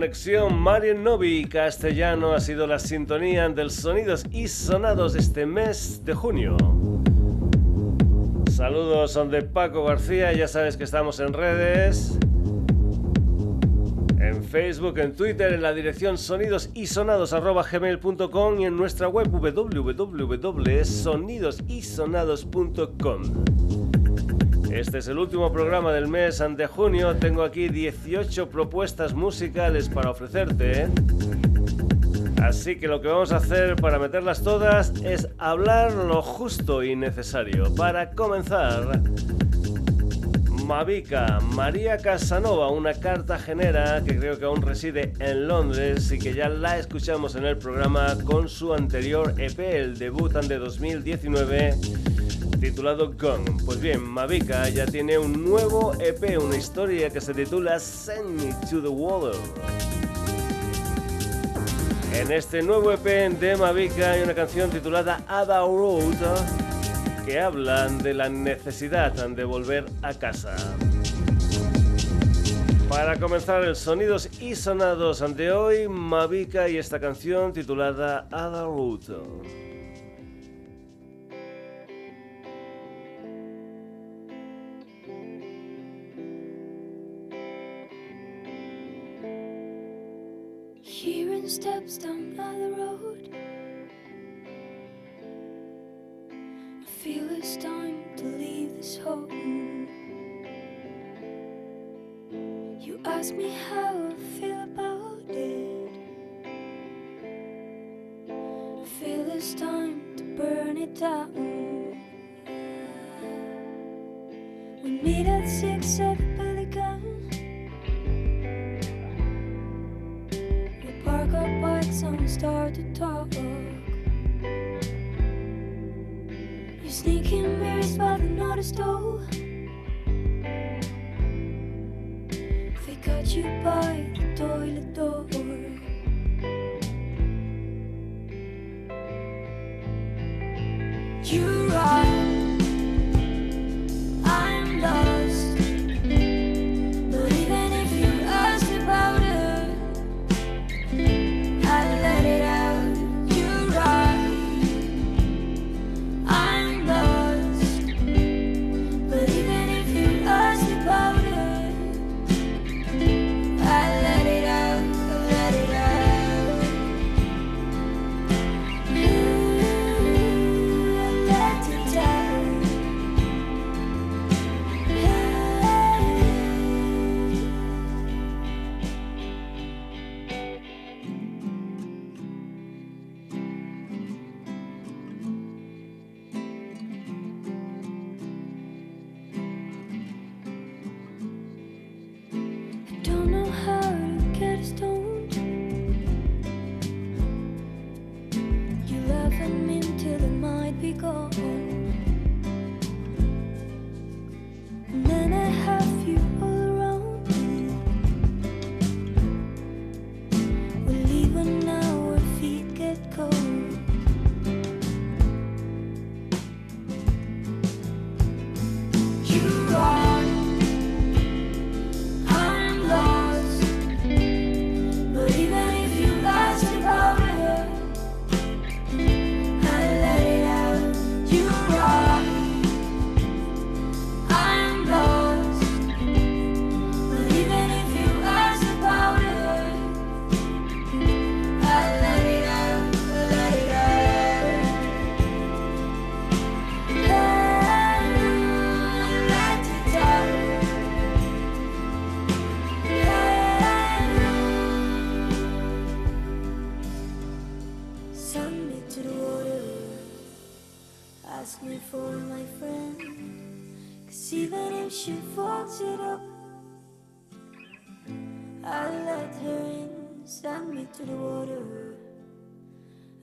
conexión Novi castellano ha sido la sintonía del sonidos y sonados este mes de junio. Saludos son de Paco García, ya sabes que estamos en redes. En Facebook, en Twitter, en la dirección sonidosisonados.gmail.com y en nuestra web www.sonidosysonados.com. Este es el último programa del mes ante junio. Tengo aquí 18 propuestas musicales para ofrecerte. Así que lo que vamos a hacer para meterlas todas es hablar lo justo y necesario. Para comenzar, Mavica, María Casanova, una cartagenera que creo que aún reside en Londres y que ya la escuchamos en el programa con su anterior EP, el debut de 2019 titulado Gone. Pues bien, Mavica ya tiene un nuevo EP, una historia que se titula Send Me to the Water. En este nuevo EP de Mavica hay una canción titulada Ada Road que habla de la necesidad de volver a casa. Para comenzar el sonidos y sonados de hoy, Mavica y esta canción titulada Ada Road. Steps down by the road. I feel it's time to leave this home. You ask me how I feel about it. I feel it's time to burn it down. We meet at six at the Pelican. some start to talk. You sneak in mirrors by the notice door. They got you by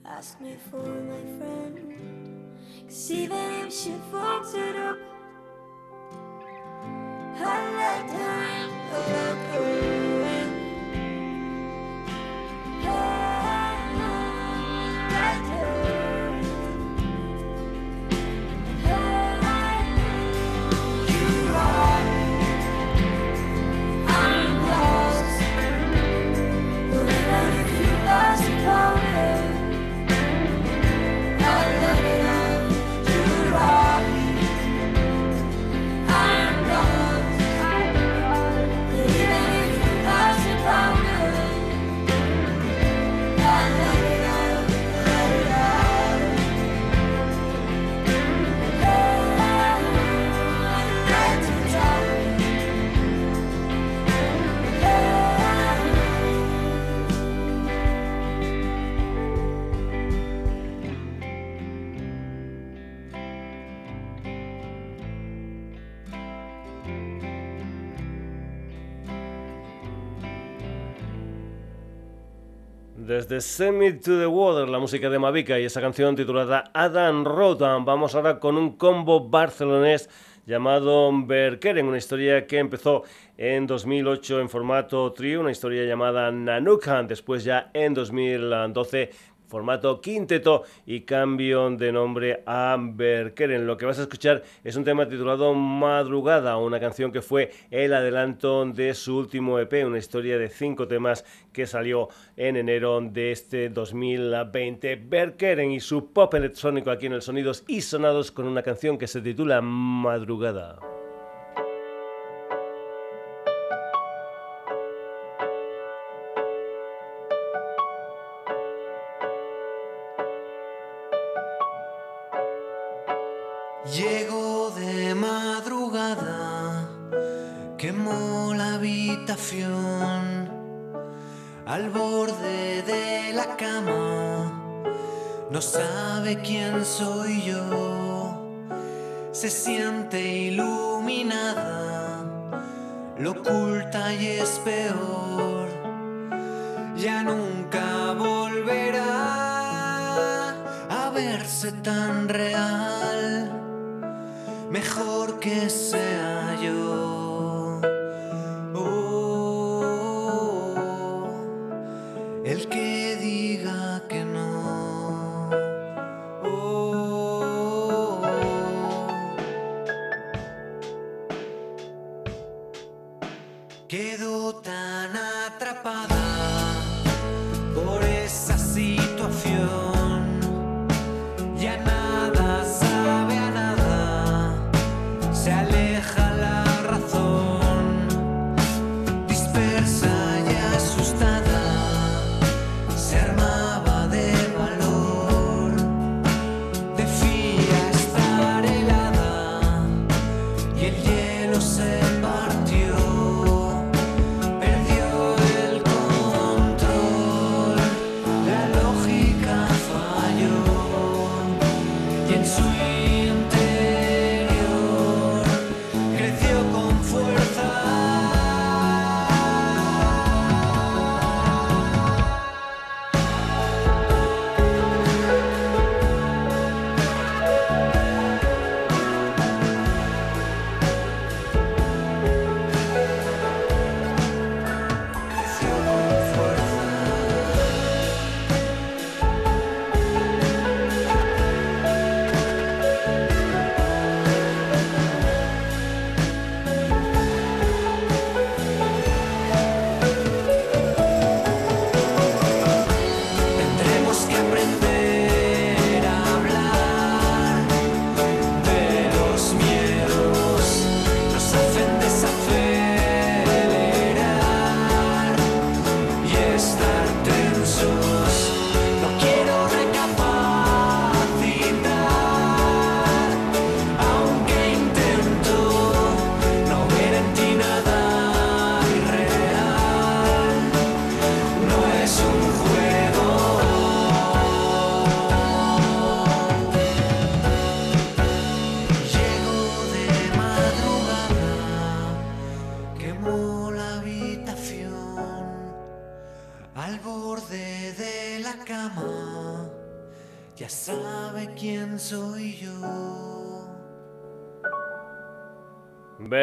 ask me for my friend. Cause even if she fucks it up, Desde Send to the Water, la música de Mavica y esa canción titulada Adam Rodan. Vamos ahora con un combo barcelonés llamado Berkeren, una historia que empezó en 2008 en formato trío, una historia llamada Nanukan, después ya en 2012 formato quinteto y cambio de nombre a Berkeren. Lo que vas a escuchar es un tema titulado Madrugada, una canción que fue el adelanto de su último EP, una historia de cinco temas que salió en enero de este 2020. Berkeren y su pop electrónico aquí en el Sonidos y Sonados con una canción que se titula Madrugada. Al borde de la cama. No sabe quién soy yo, se siente iluminada, lo oculta y es peor. Ya nunca volverá a verse tan real mejor que sea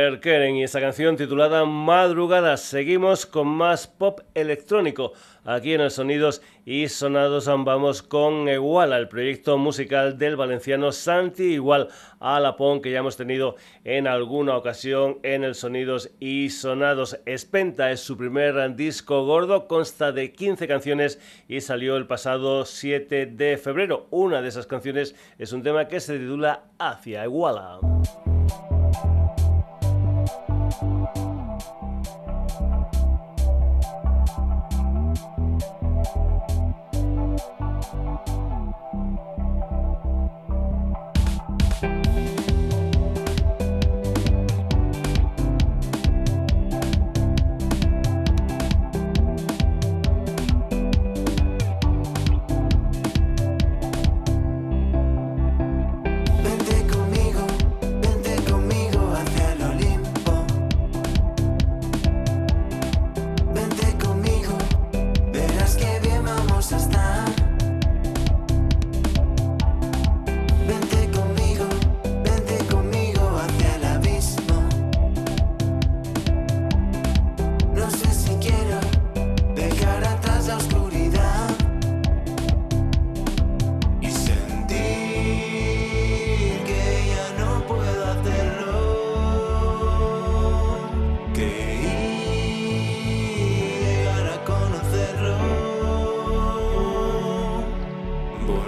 Berkeren y esa canción titulada Madrugada. Seguimos con más pop electrónico. Aquí en el Sonidos y Sonados vamos con Iguala, el proyecto musical del valenciano Santi Igual a Lapón que ya hemos tenido en alguna ocasión en el Sonidos y Sonados. Espenta es su primer disco gordo, consta de 15 canciones y salió el pasado 7 de febrero. Una de esas canciones es un tema que se titula Hacia Iguala.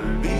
be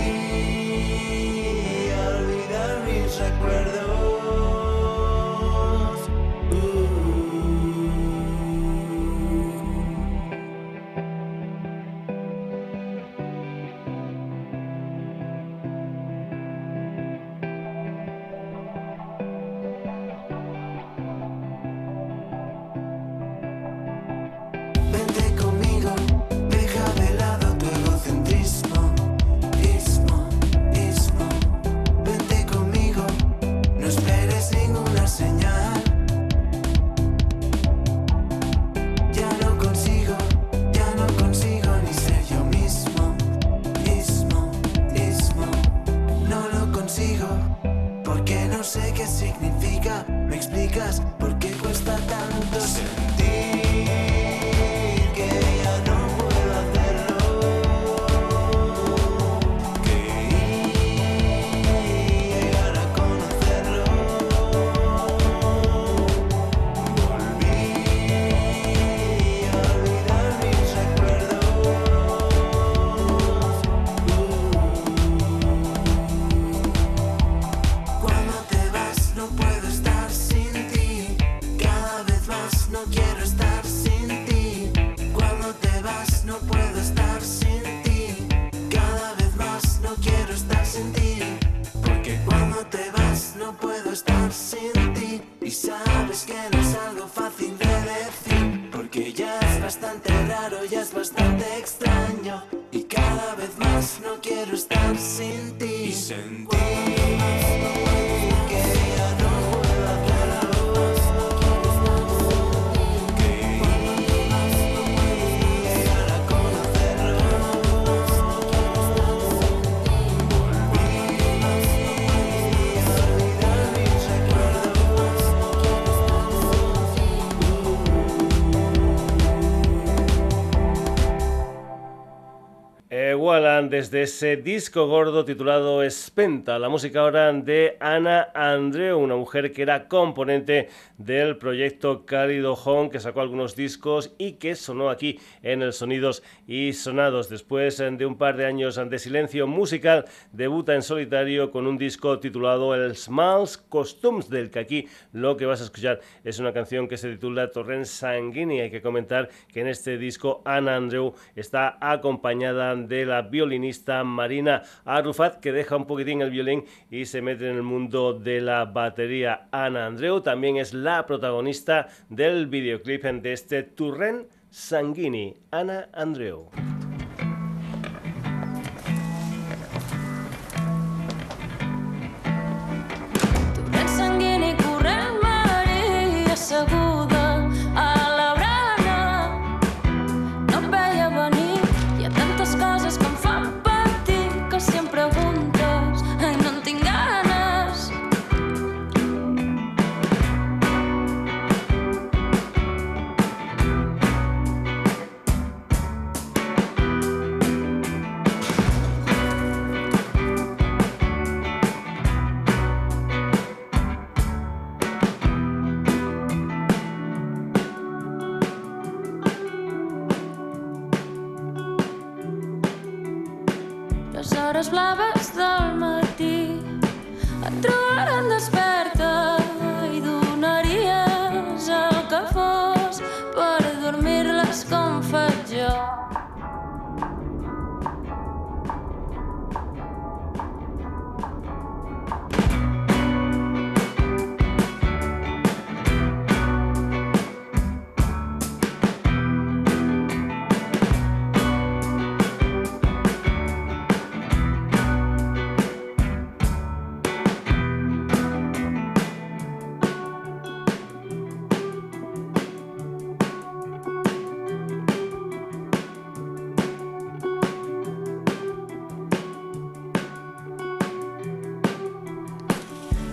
desde ese disco gordo titulado Espenta, la música ahora de Ana Andreu, una mujer que era componente del proyecto Cálido Home, que sacó algunos discos y que sonó aquí en el Sonidos y Sonados. Después de un par de años de silencio musical, debuta en solitario con un disco titulado El Smalls Costumes, del que aquí lo que vas a escuchar es una canción que se titula Torrent Sanguini. Hay que comentar que en este disco Ana Andreu está acompañada de la Marina Arrufat, que deja un poquitín el violín y se mete en el mundo de la batería. Ana Andreu también es la protagonista del videoclip de este Turren Sanguini. Ana Andreu.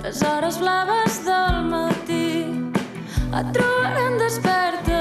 les hores blaves del matí et trobaran desperta.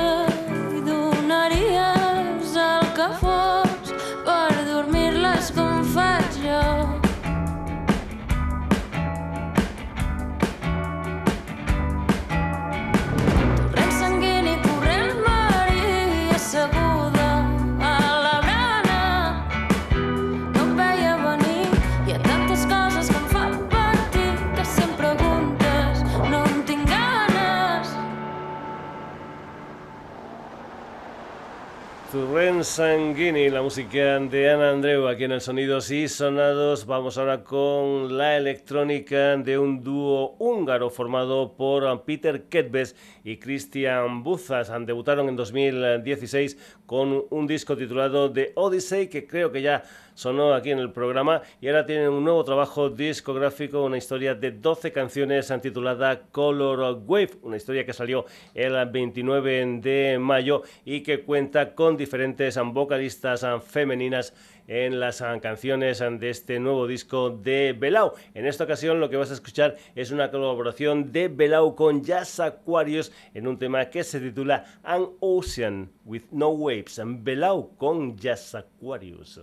Sanguini, la música de Ana Andreu aquí en el Sonidos y Sonados. Vamos ahora con la electrónica de un dúo húngaro formado por Peter Ketbes y Christian Buzas. Debutaron en 2016 con un disco titulado The Odyssey que creo que ya sonó aquí en el programa y ahora tienen un nuevo trabajo discográfico, una historia de 12 canciones titulada Color Wave, una historia que salió el 29 de mayo y que cuenta con diferentes vocalistas femeninas en las canciones de este nuevo disco de Belau. En esta ocasión lo que vas a escuchar es una colaboración de Belau con Jazz Aquarius en un tema que se titula An Ocean with No Waves. Belau con Jazz Aquarius.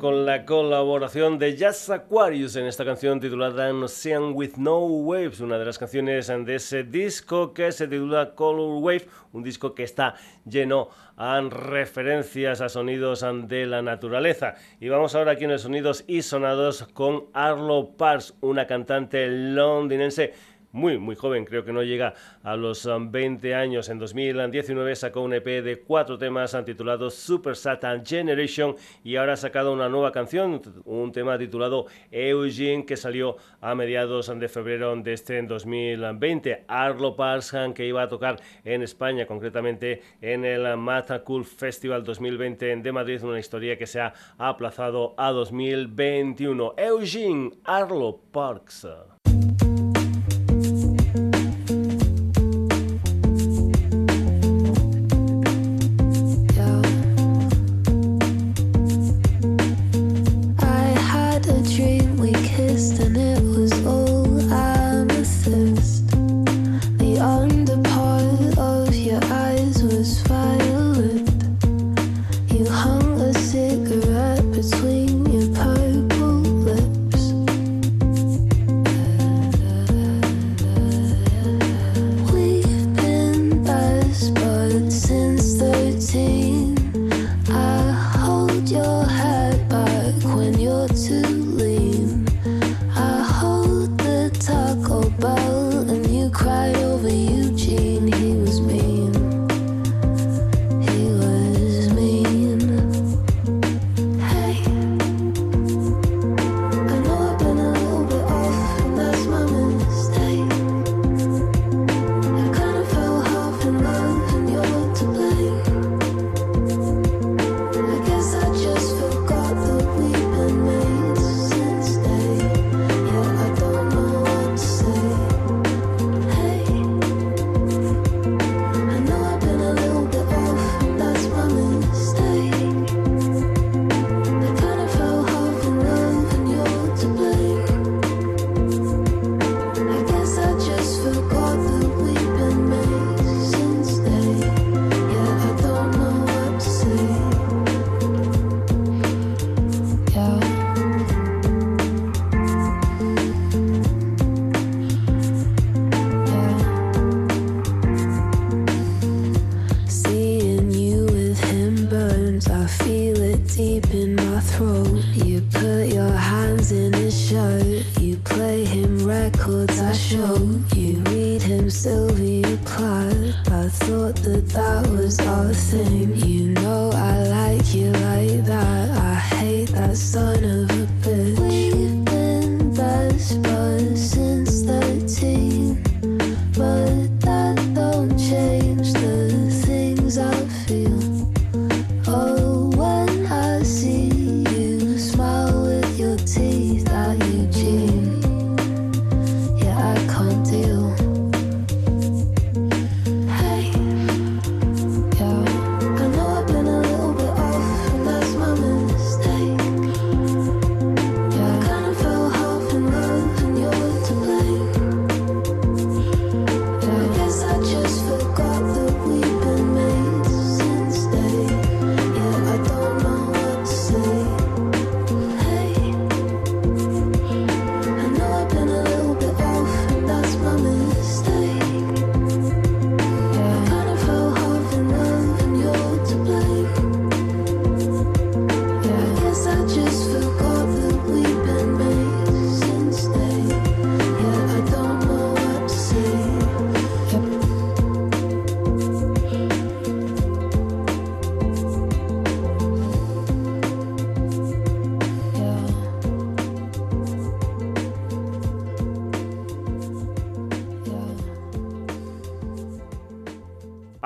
Con la colaboración de Jazz Aquarius en esta canción titulada Ocean with No Waves, una de las canciones de ese disco que se titula Color Wave, un disco que está lleno de referencias a sonidos de la naturaleza. Y vamos ahora aquí en el Sonidos y Sonados con Arlo Parks, una cantante londinense muy, muy joven, creo que no llega a los 20 um, años. En 2019 sacó un EP de cuatro temas titulado Super Satan Generation y ahora ha sacado una nueva canción, un tema titulado Eugene que salió a mediados de febrero de este 2020. Arlo Parsan que iba a tocar en España, concretamente en el Mata Cool Festival 2020 de Madrid, una historia que se ha aplazado a 2021. Eugene Arlo Parks.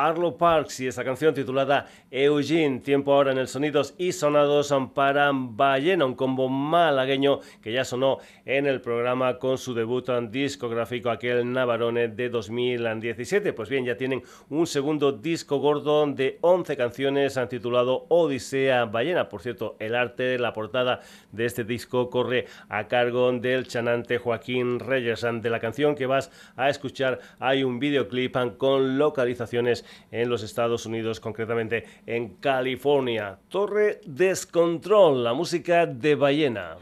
Arlo Parks y esta canción titulada Eugene, tiempo ahora en el Sonidos y Sonados para Ballena, un combo malagueño que ya sonó en el programa con su debut discográfico aquel Navarone de 2017. Pues bien, ya tienen un segundo disco gordo de 11 canciones titulado Odisea Ballena. Por cierto, el arte la portada de este disco corre a cargo del chanante Joaquín Reyes. De la canción que vas a escuchar hay un videoclip con localizaciones en los Estados Unidos, concretamente en California. Torre Descontrol, la música de Ballena.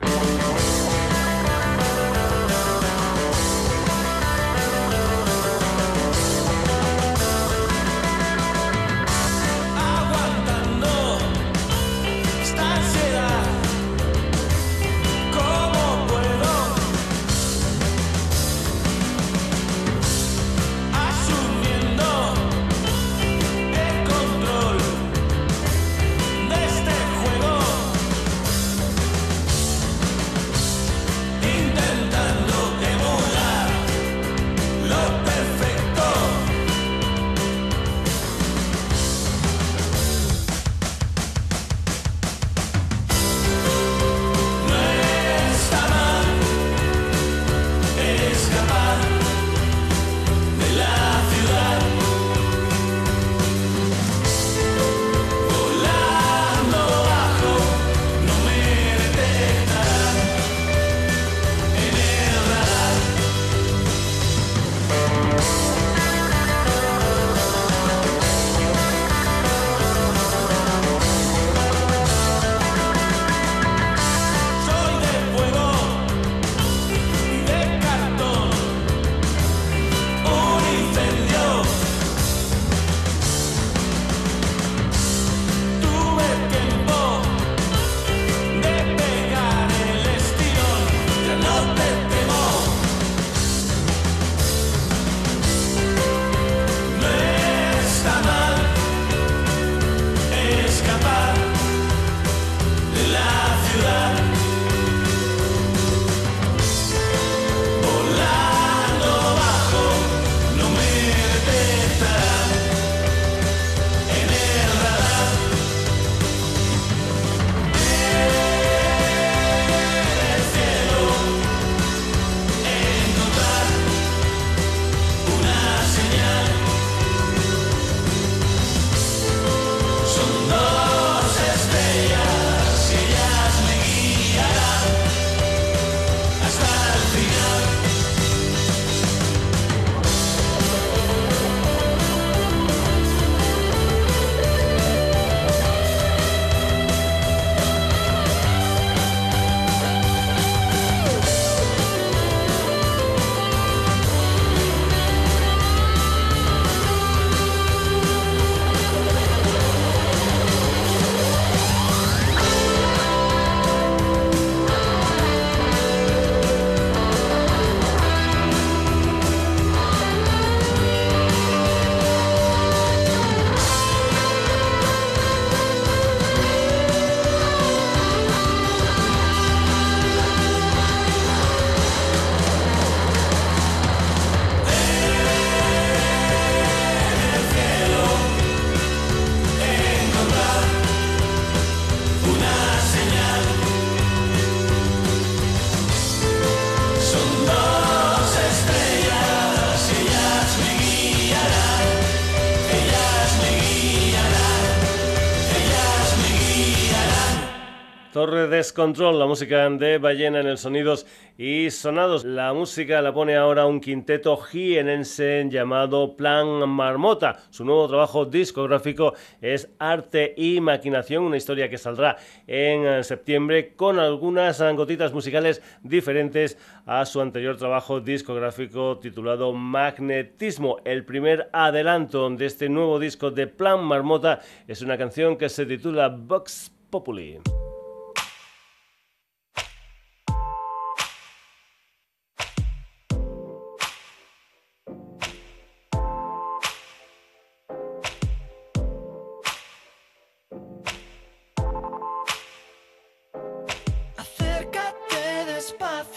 Descontrol, la música de Ballena en el Sonidos y Sonados. La música la pone ahora un quinteto jienense llamado Plan Marmota. Su nuevo trabajo discográfico es Arte y Maquinación, una historia que saldrá en eh, septiembre con algunas gotitas musicales diferentes a su anterior trabajo discográfico titulado Magnetismo. El primer adelanto de este nuevo disco de Plan Marmota es una canción que se titula Vox Populi.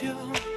you.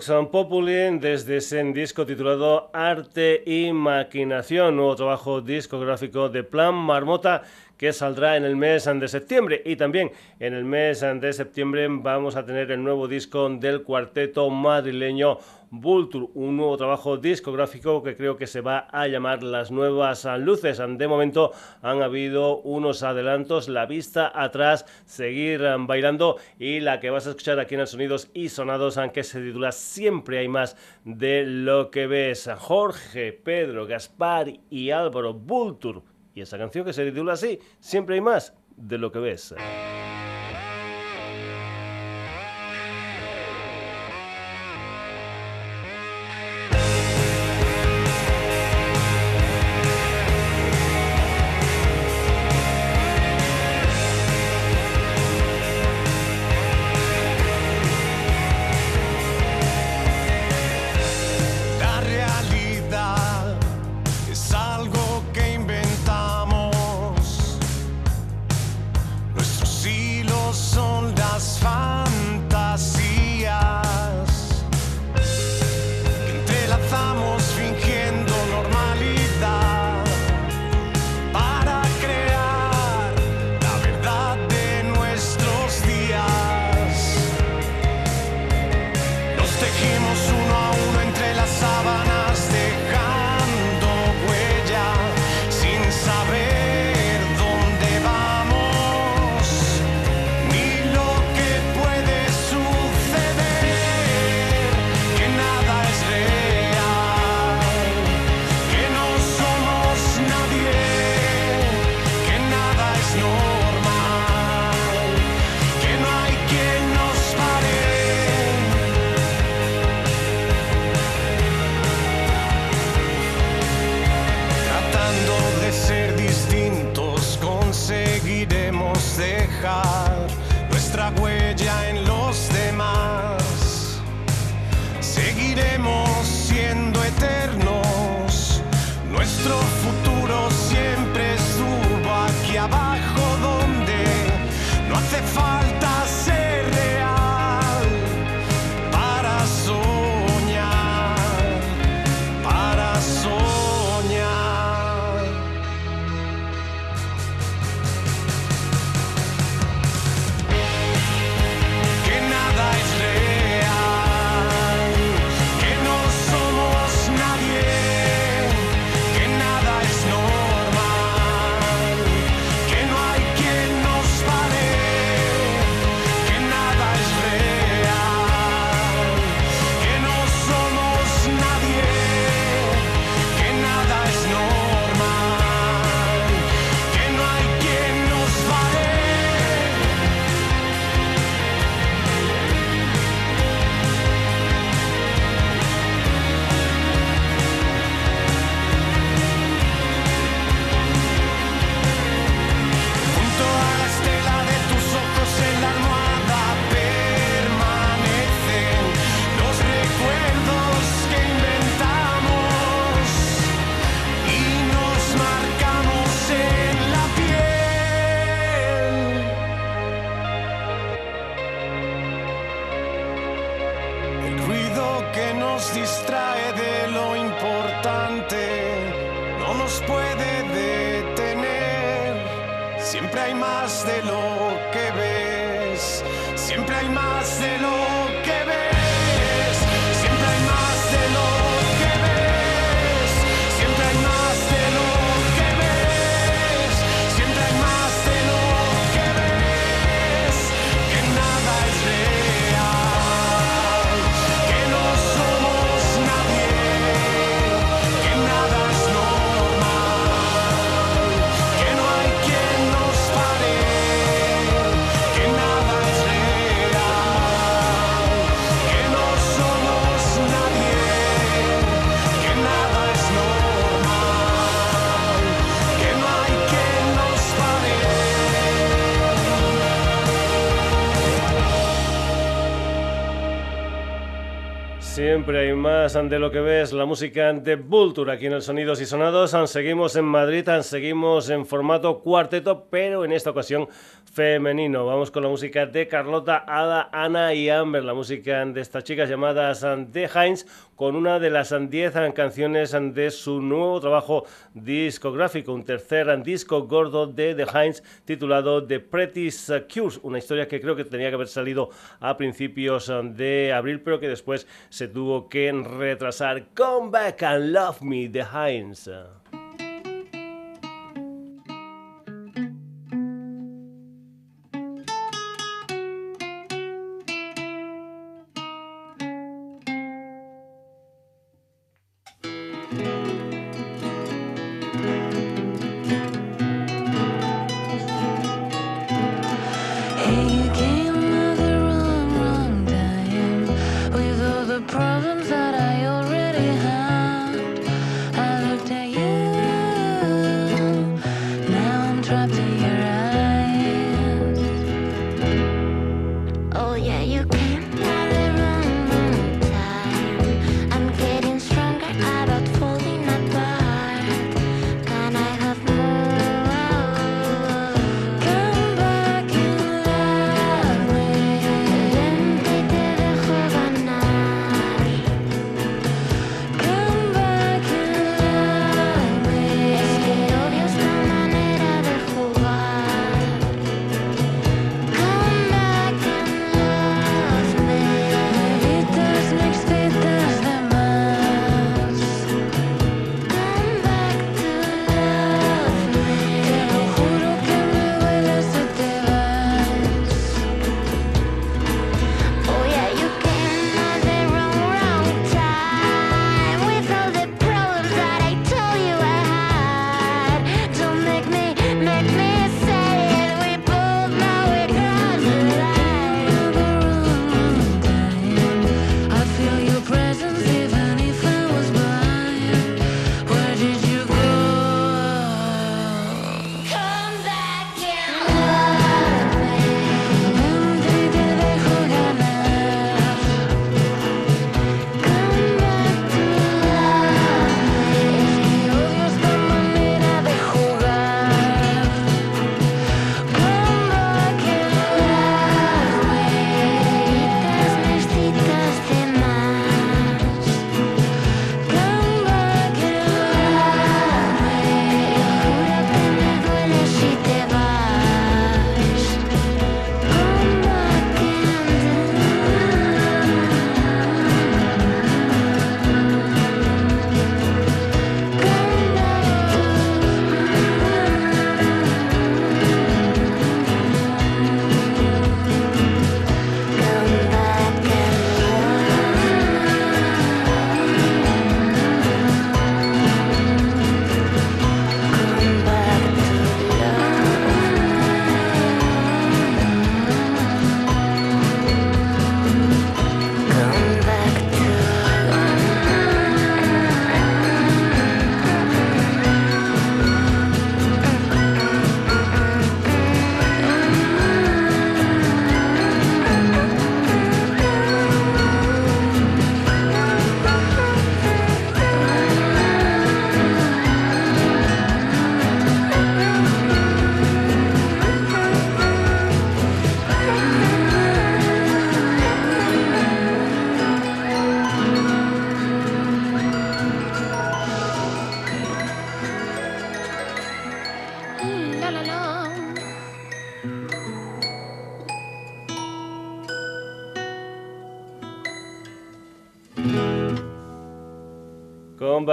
San Populi desde ese disco titulado Arte y Maquinación, nuevo trabajo discográfico de Plan Marmota que saldrá en el mes de septiembre. Y también en el mes de septiembre vamos a tener el nuevo disco del cuarteto madrileño Vulture, un nuevo trabajo discográfico que creo que se va a llamar Las Nuevas Luces. De momento han habido unos adelantos, la vista atrás, seguir bailando y la que vas a escuchar aquí en el Sonidos y Sonados, aunque se titula Siempre hay más de lo que ves. Jorge, Pedro, Gaspar y Álvaro Vulture. Y esa canción que se titula así, Siempre hay más de lo que ves. Siempre hay más de lo que ves, la música de Vulture aquí en el Sonidos y Sonados. Seguimos en Madrid, seguimos en formato cuarteto, pero en esta ocasión femenino. Vamos con la música de Carlota, Ada, Ana y Amber, la música de estas chicas llamadas The Heinz, con una de las 10 canciones de su nuevo trabajo discográfico, un tercer disco gordo de The Heinz titulado The Pretty Cures, una historia que creo que tenía que haber salido a principios de abril, pero que después se tuvo que retrasar. Come Back and Love Me, The Heinz.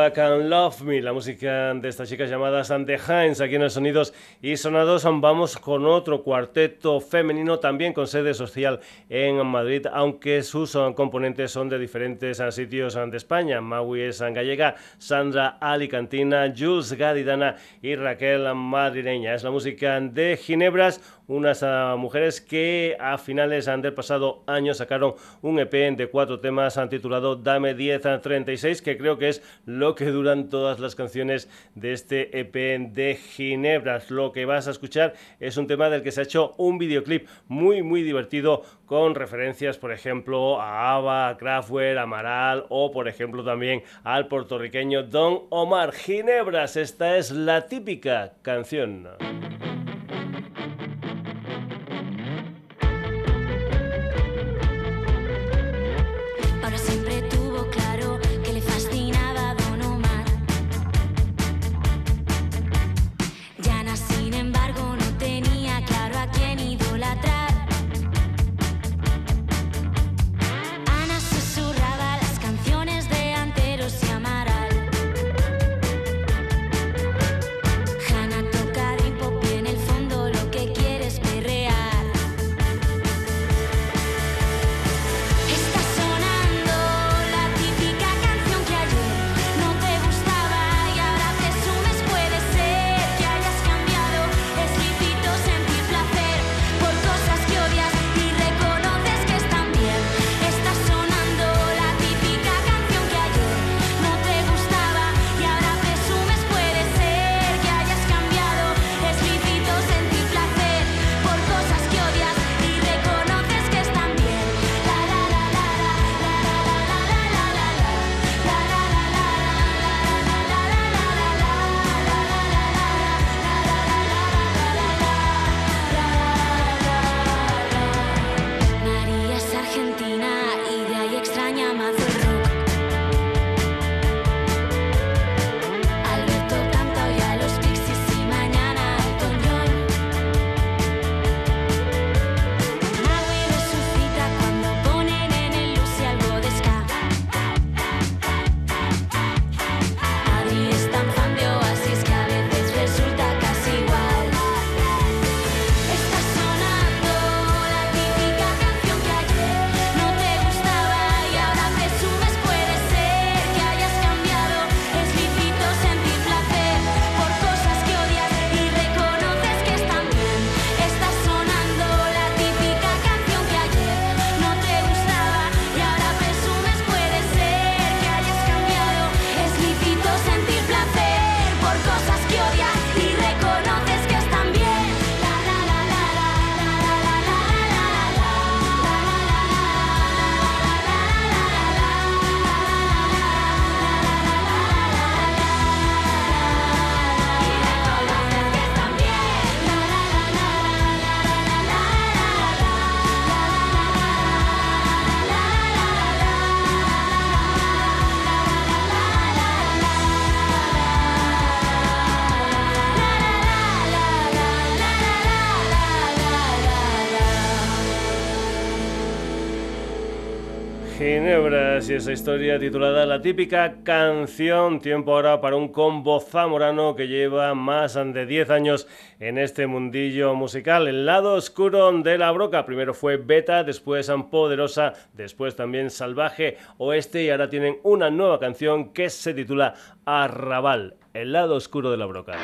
And Love Me, la música de estas chicas llamadas Ante Heinz, aquí en el Sonidos y Sonados. Vamos con otro cuarteto femenino, también con sede social en Madrid, aunque sus componentes son de diferentes sitios de España. Maui es gallega, Sandra Alicantina, Jules Gadidana y Raquel Madrileña. Es la música de Ginebras, unas ah, mujeres que a finales del pasado año sacaron un EP de cuatro temas titulado Dame 10 a 36, que creo que es lo que duran todas las canciones de este EP de Ginebras. Lo que vas a escuchar es un tema del que se ha hecho un videoclip muy, muy divertido con referencias, por ejemplo, a Ava, a Kraftwerk, a Amaral o, por ejemplo, también al puertorriqueño Don Omar. Ginebras, esta es la típica canción. Y esa historia titulada La típica canción. Tiempo ahora para un combo zamorano que lleva más de 10 años en este mundillo musical. El lado oscuro de la broca. Primero fue Beta, después Poderosa, después también Salvaje Oeste y ahora tienen una nueva canción que se titula Arrabal. El lado oscuro de la broca.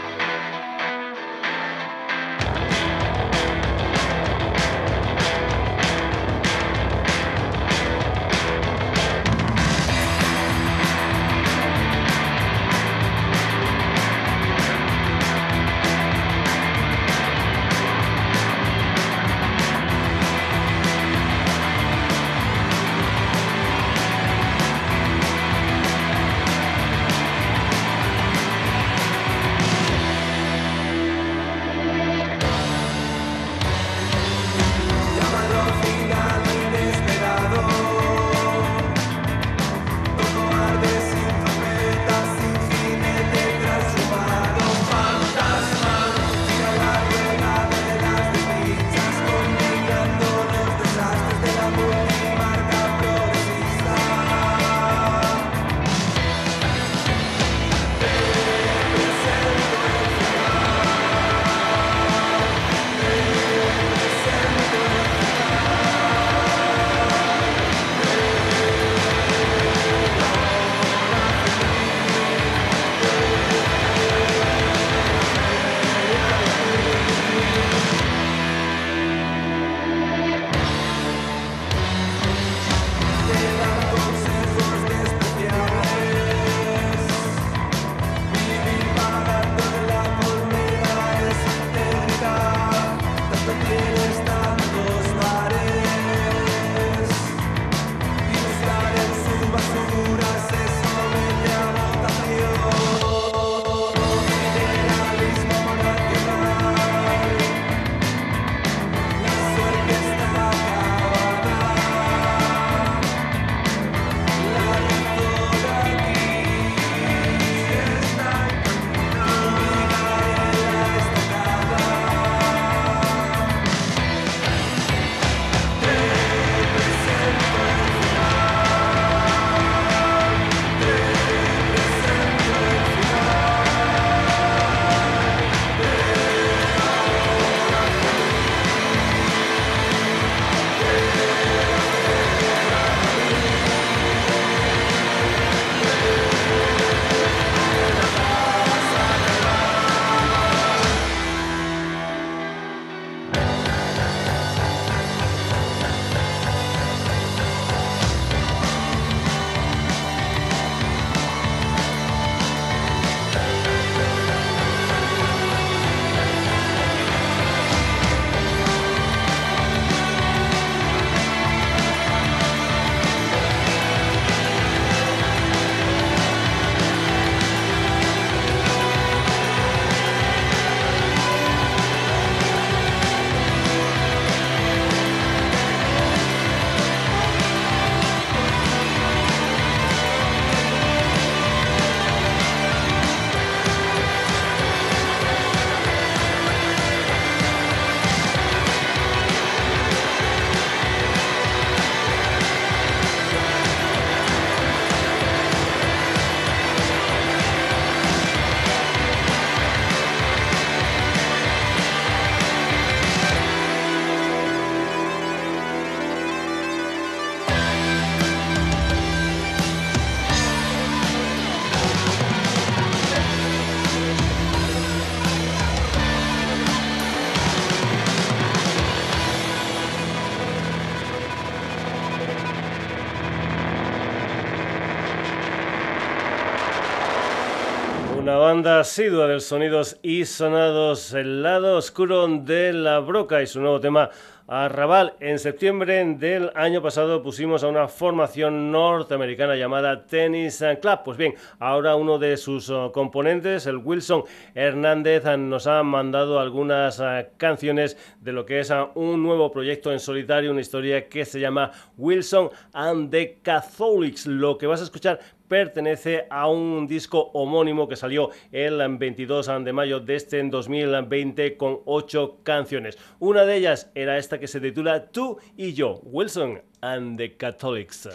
Banda asidua del sonidos y sonados, el lado oscuro de la broca y su nuevo tema Arrabal. En septiembre del año pasado pusimos a una formación norteamericana llamada Tennis Club. Pues bien, ahora uno de sus oh, componentes, el Wilson Hernández, nos ha mandado algunas ah, canciones de lo que es ah, un nuevo proyecto en solitario, una historia que se llama Wilson and the Catholics. Lo que vas a escuchar pertenece a un disco homónimo que salió el 22 de mayo de este 2020 con ocho canciones. Una de ellas era esta que se titula Tú y yo, Wilson and the Catholics.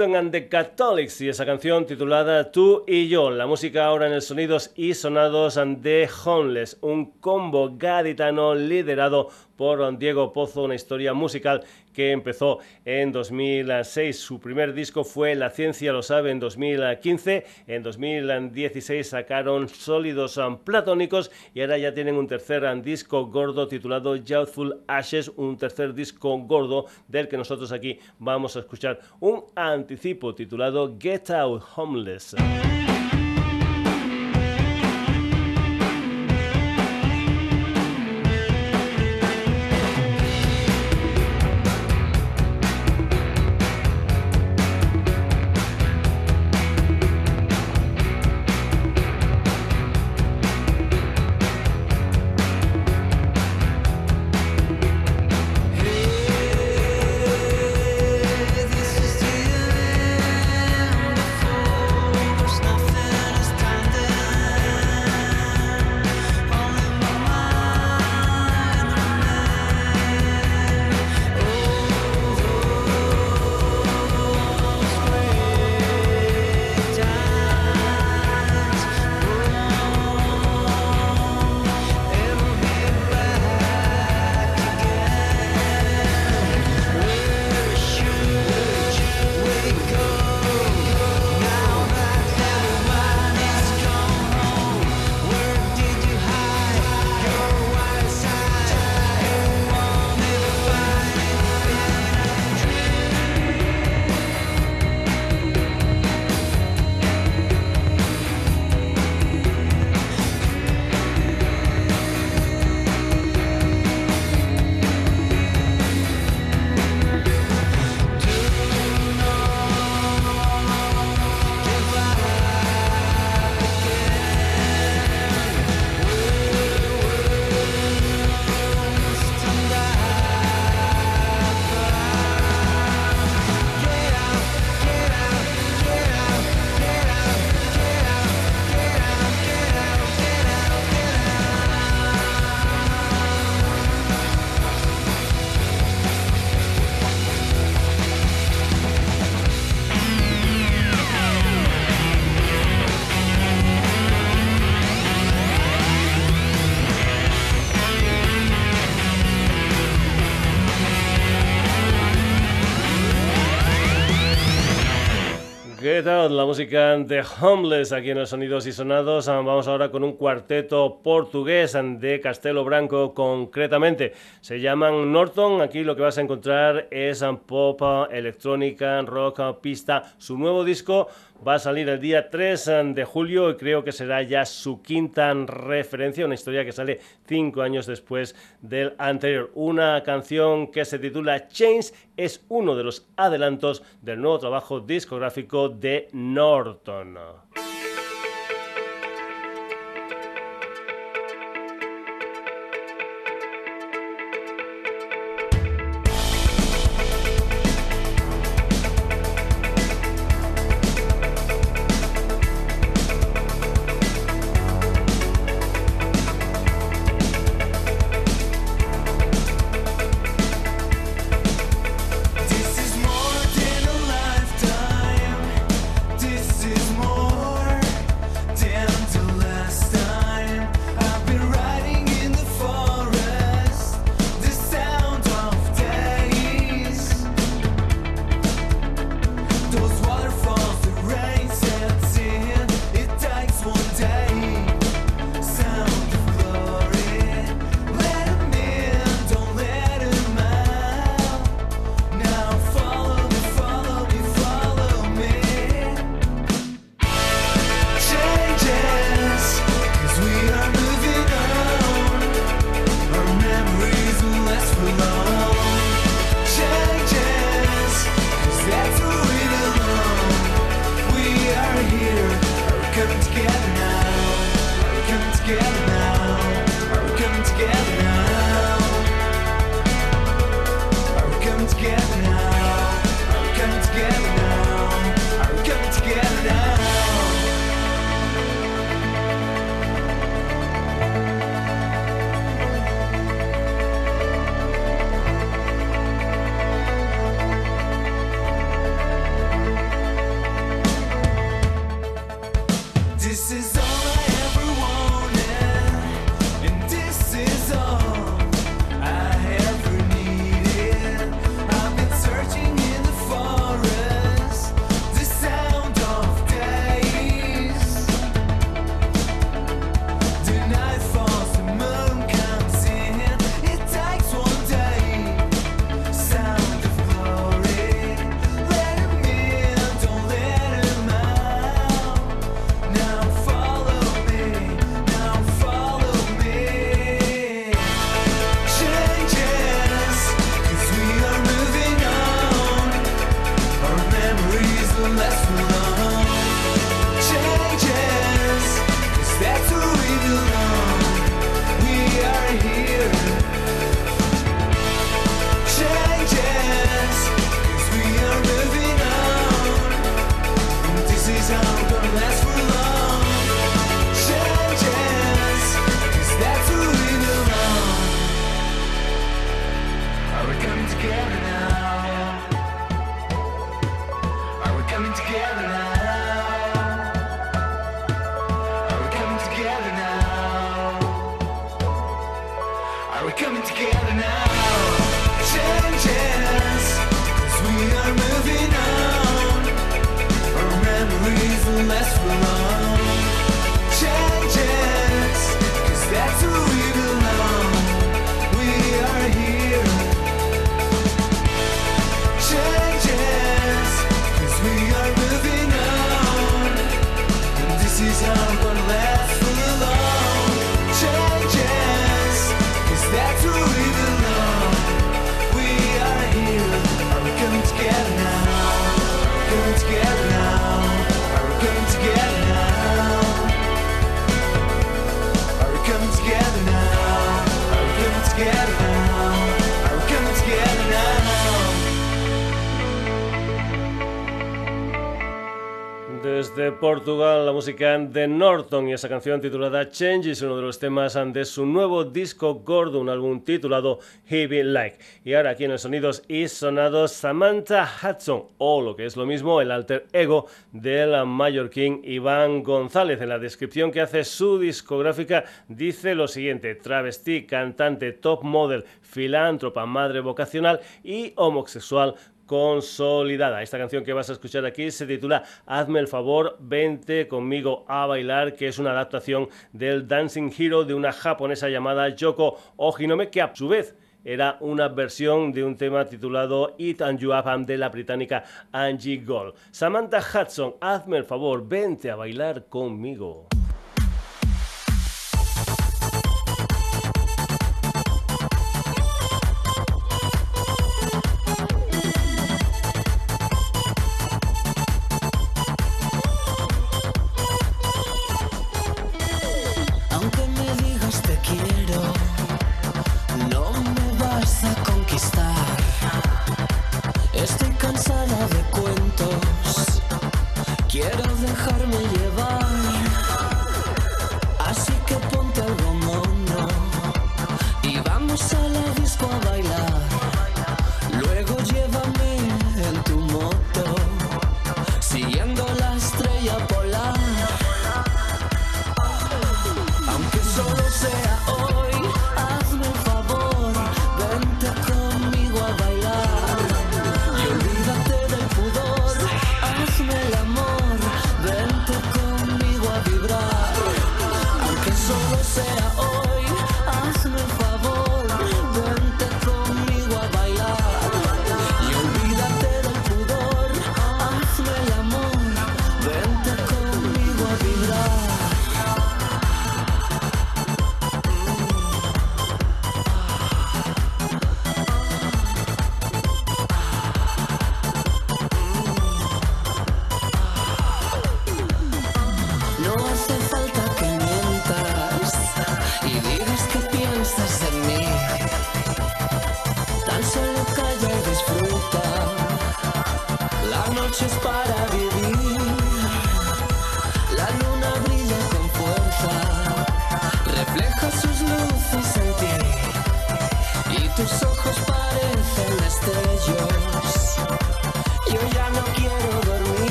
Wilson and the Catholics y esa canción titulada Tú y yo. La música ahora en el Sonidos y Sonados de Homeless, un combo gaditano liderado por Diego Pozo, una historia musical que empezó en 2006. Su primer disco fue La ciencia lo sabe en 2015. En 2016 sacaron Sólidos Platónicos y ahora ya tienen un tercer disco gordo titulado Youthful Ashes, un tercer disco gordo del que nosotros aquí vamos a escuchar un anticipo titulado Get Out Homeless. ¿Qué tal la música de Homeless aquí en los Sonidos y Sonados? Ah, vamos ahora con un cuarteto portugués de Castelo Branco concretamente. Se llaman Norton. Aquí lo que vas a encontrar es pop, electrónica, rock, pista. Su nuevo disco va a salir el día 3 de julio y creo que será ya su quinta referencia, una historia que sale cinco años después del anterior. Una canción que se titula Chains es uno de los adelantos del nuevo trabajo discográfico de Norton. Portugal, la música de Norton y esa canción titulada Change es uno de los temas de su nuevo disco gordo, un álbum titulado Heavy Like. Y ahora aquí en los sonidos y sonados Samantha Hudson, o lo que es lo mismo, el alter ego del mallorquín Iván González. En la descripción que hace su discográfica dice lo siguiente, travesti, cantante, top model, filántropa, madre vocacional y homosexual consolidada. Esta canción que vas a escuchar aquí se titula Hazme el favor, vente conmigo a bailar, que es una adaptación del Dancing Hero de una japonesa llamada Yoko Ojinome, que a su vez era una versión de un tema titulado It and You Up de la británica Angie Gold. Samantha Hudson, hazme el favor, vente a bailar conmigo.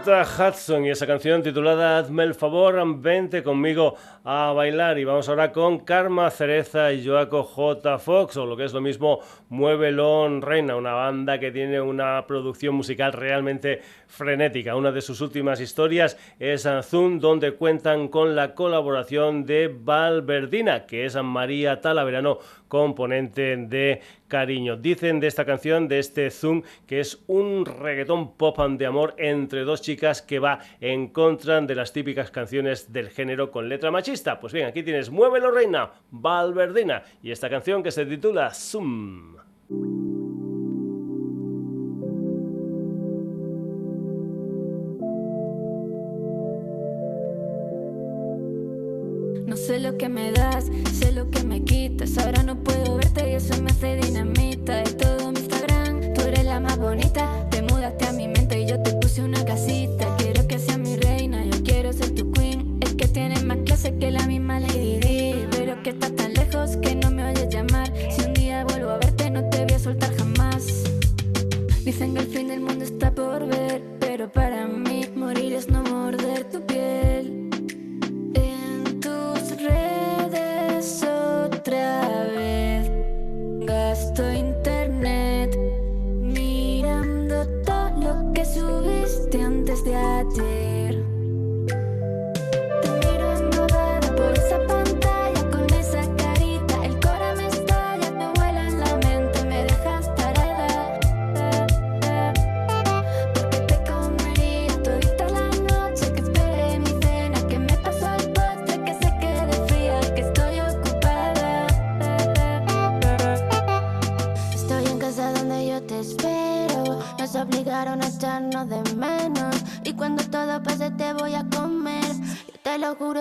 Hudson y esa canción titulada Hazme el favor, vente conmigo a bailar. Y vamos ahora con Karma Cereza y Joaco J. Fox, o lo que es lo mismo, Muevelón Reina, una banda que tiene una producción musical realmente frenética. Una de sus últimas historias es Zoom, donde cuentan con la colaboración de Valverdina, que es María Talaverano componente de cariño. Dicen de esta canción, de este Zoom, que es un reggaetón pop de amor entre dos chicas que va en contra de las típicas canciones del género con letra machista. Pues bien, aquí tienes Muévelo Reina, Valverdina, y esta canción que se titula Zoom. No Sé lo que me das, sé lo que me quitas. Ahora no puedo verte y eso me hace dinamita. De todo mi Instagram, tú eres la más bonita. Te mudaste a mi mente y yo te puse una casita. Quiero que seas mi reina, yo quiero ser tu queen. Es que tienes más clase que la misma Lady Di. Pero que estás tan lejos que no me oyes llamar. Si un día vuelvo a verte, no te voy a soltar jamás. Dicen que el fin del mundo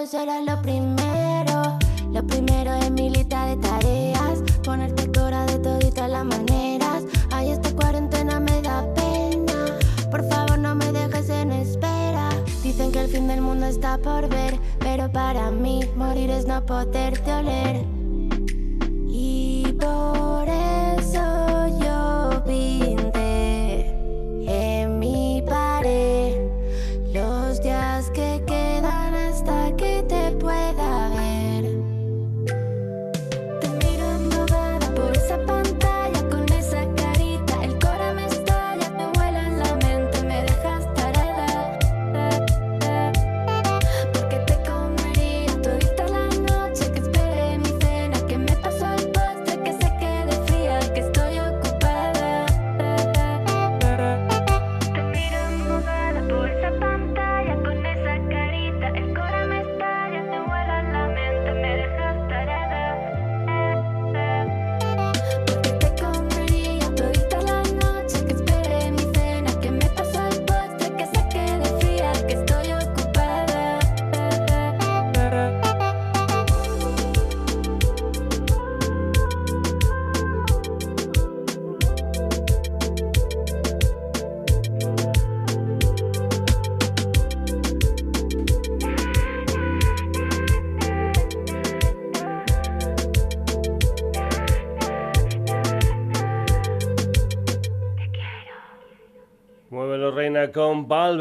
juro, será lo primero. Lo primero en mi lista de tareas. Ponerte cora de toditas las maneras. Ay, esta cuarentena me da pena. Por favor, no me dejes en espera. Dicen que el fin del mundo está por ver. Pero para mí, morir es no poderte oler.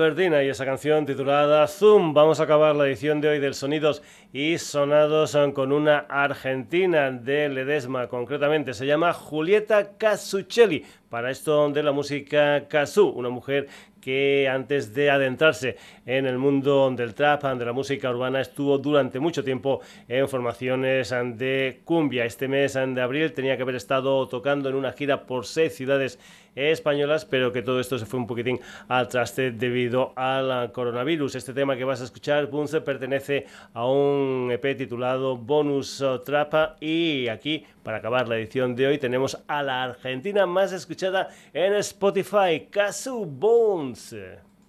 Y esa canción titulada Zoom. Vamos a acabar la edición de hoy del Sonidos y Sonados con una argentina de Ledesma, concretamente se llama Julieta Casuccelli. Para esto de la música Casu, una mujer que antes de adentrarse en el mundo del trap, de la música urbana, estuvo durante mucho tiempo en formaciones de cumbia. Este mes de abril tenía que haber estado tocando en una gira por seis ciudades españolas, pero que todo esto se fue un poquitín al traste debido al coronavirus. Este tema que vas a escuchar, Bunce, pertenece a un EP titulado Bonus Trapa y aquí, para acabar la edición de hoy, tenemos a la argentina más escuchada en Spotify, Casu Bones.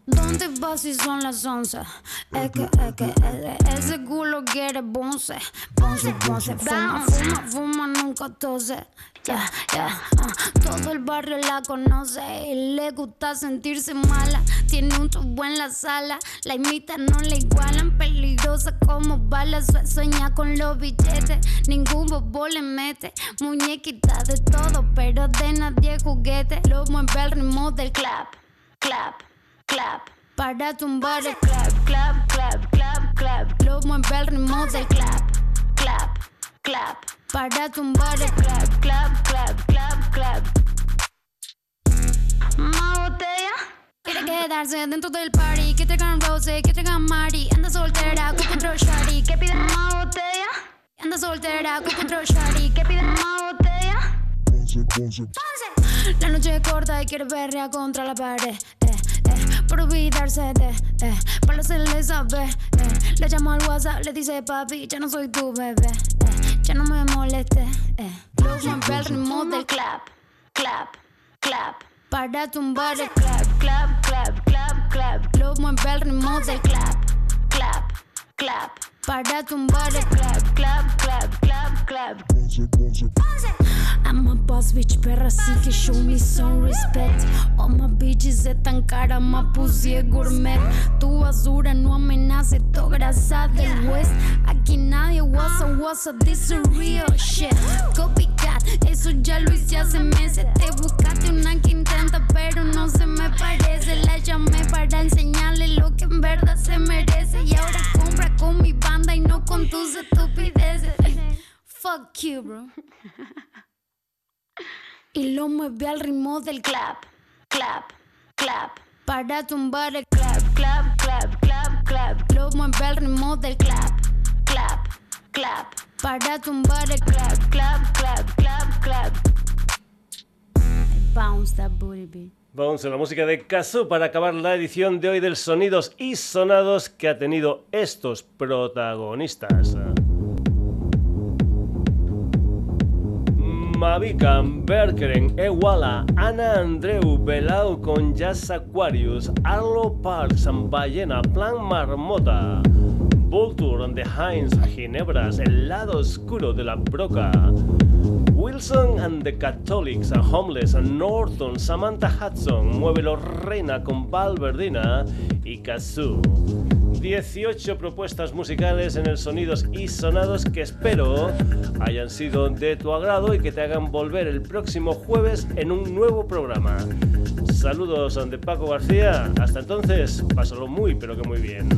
¿Dónde vas si son las 11? Es que, es que, es que ese culo quiere bonce, bonce, bonce. Fuma, fuma, fuma, nunca tose. Ya, ya, ah. Todo el barrio la conoce y le gusta sentirse mala. Tiene un tubo en la sala, la imita, no la igualan. Peligrosa como balas, sue- sueña con los billetes. Ningún bobo le mete, muñequita de todo, pero de nadie juguete. Lo mueve el ritmo del clap, clap clap. Para tumbar el clap, clap, clap, clap, clap. Lo mueve el ritmo del clap, clap, clap. Para tumbar el clap, clap, clap, clap, clap. Más botella. Quiere quedarse dentro del party, que traigan rose, que traigan mari. Anda soltera con otro shawty, que pide más botella. Anda soltera con otro shawty, que pide más botella. La noche es corta y quiere verla contra la pared. Por olvidarse de, eh, para hacerle saber. Eh, le llamo al WhatsApp, le dice papi, ya no soy tu bebé. Eh, ya no me moleste. Eh. Lo mueve el ritmo del clap, clap, clap. Para tumbar el clap, clap, clap, clap, clap. Lo mueve el ritmo del clap, clap, clap. Para tumbar el clap, clap, clap, clap, clap. I'm a boss bitch, perra, así que show me some respect. All my bitches tan cara, más pussy gourmet. Tu basura no amenace, to grasa del west. Aquí nadie was a was a, this is real shit. Copycat, eso ya lo hice hace meses. Te buscaste una que intenta, pero no se me parece. La llamé para enseñarle lo que en verdad se merece. Y ahora compra con mi banda y no con tus estupideces. Fuck you, bro. y lo mueve al ritmo del clap, clap, clap. Para tumbar el clap, clap, clap, clap, clap. Lo mueve al ritmo del clap, clap, clap. Para tumbar el clap, clap, clap, clap, clap. Bounce that booty beat. A la música de Kazu para acabar la edición de hoy del Sonidos y Sonados que ha tenido estos protagonistas. Mavica, Berkeren, Ewala, Ana Andreu, Belau con Jazz Aquarius, Arlo Parks, Ballena, Plan Marmota, Vulture and the Heinz, Ginebras, El lado oscuro de la broca. Wilson and the Catholics, Homeless, Norton, Samantha Hudson, Muévelo Reina con Valverdina y Kazoo. 18 propuestas musicales en el Sonidos y Sonados que espero hayan sido de tu agrado y que te hagan volver el próximo jueves en un nuevo programa. Saludos de Paco García, hasta entonces, pásalo muy pero que muy bien.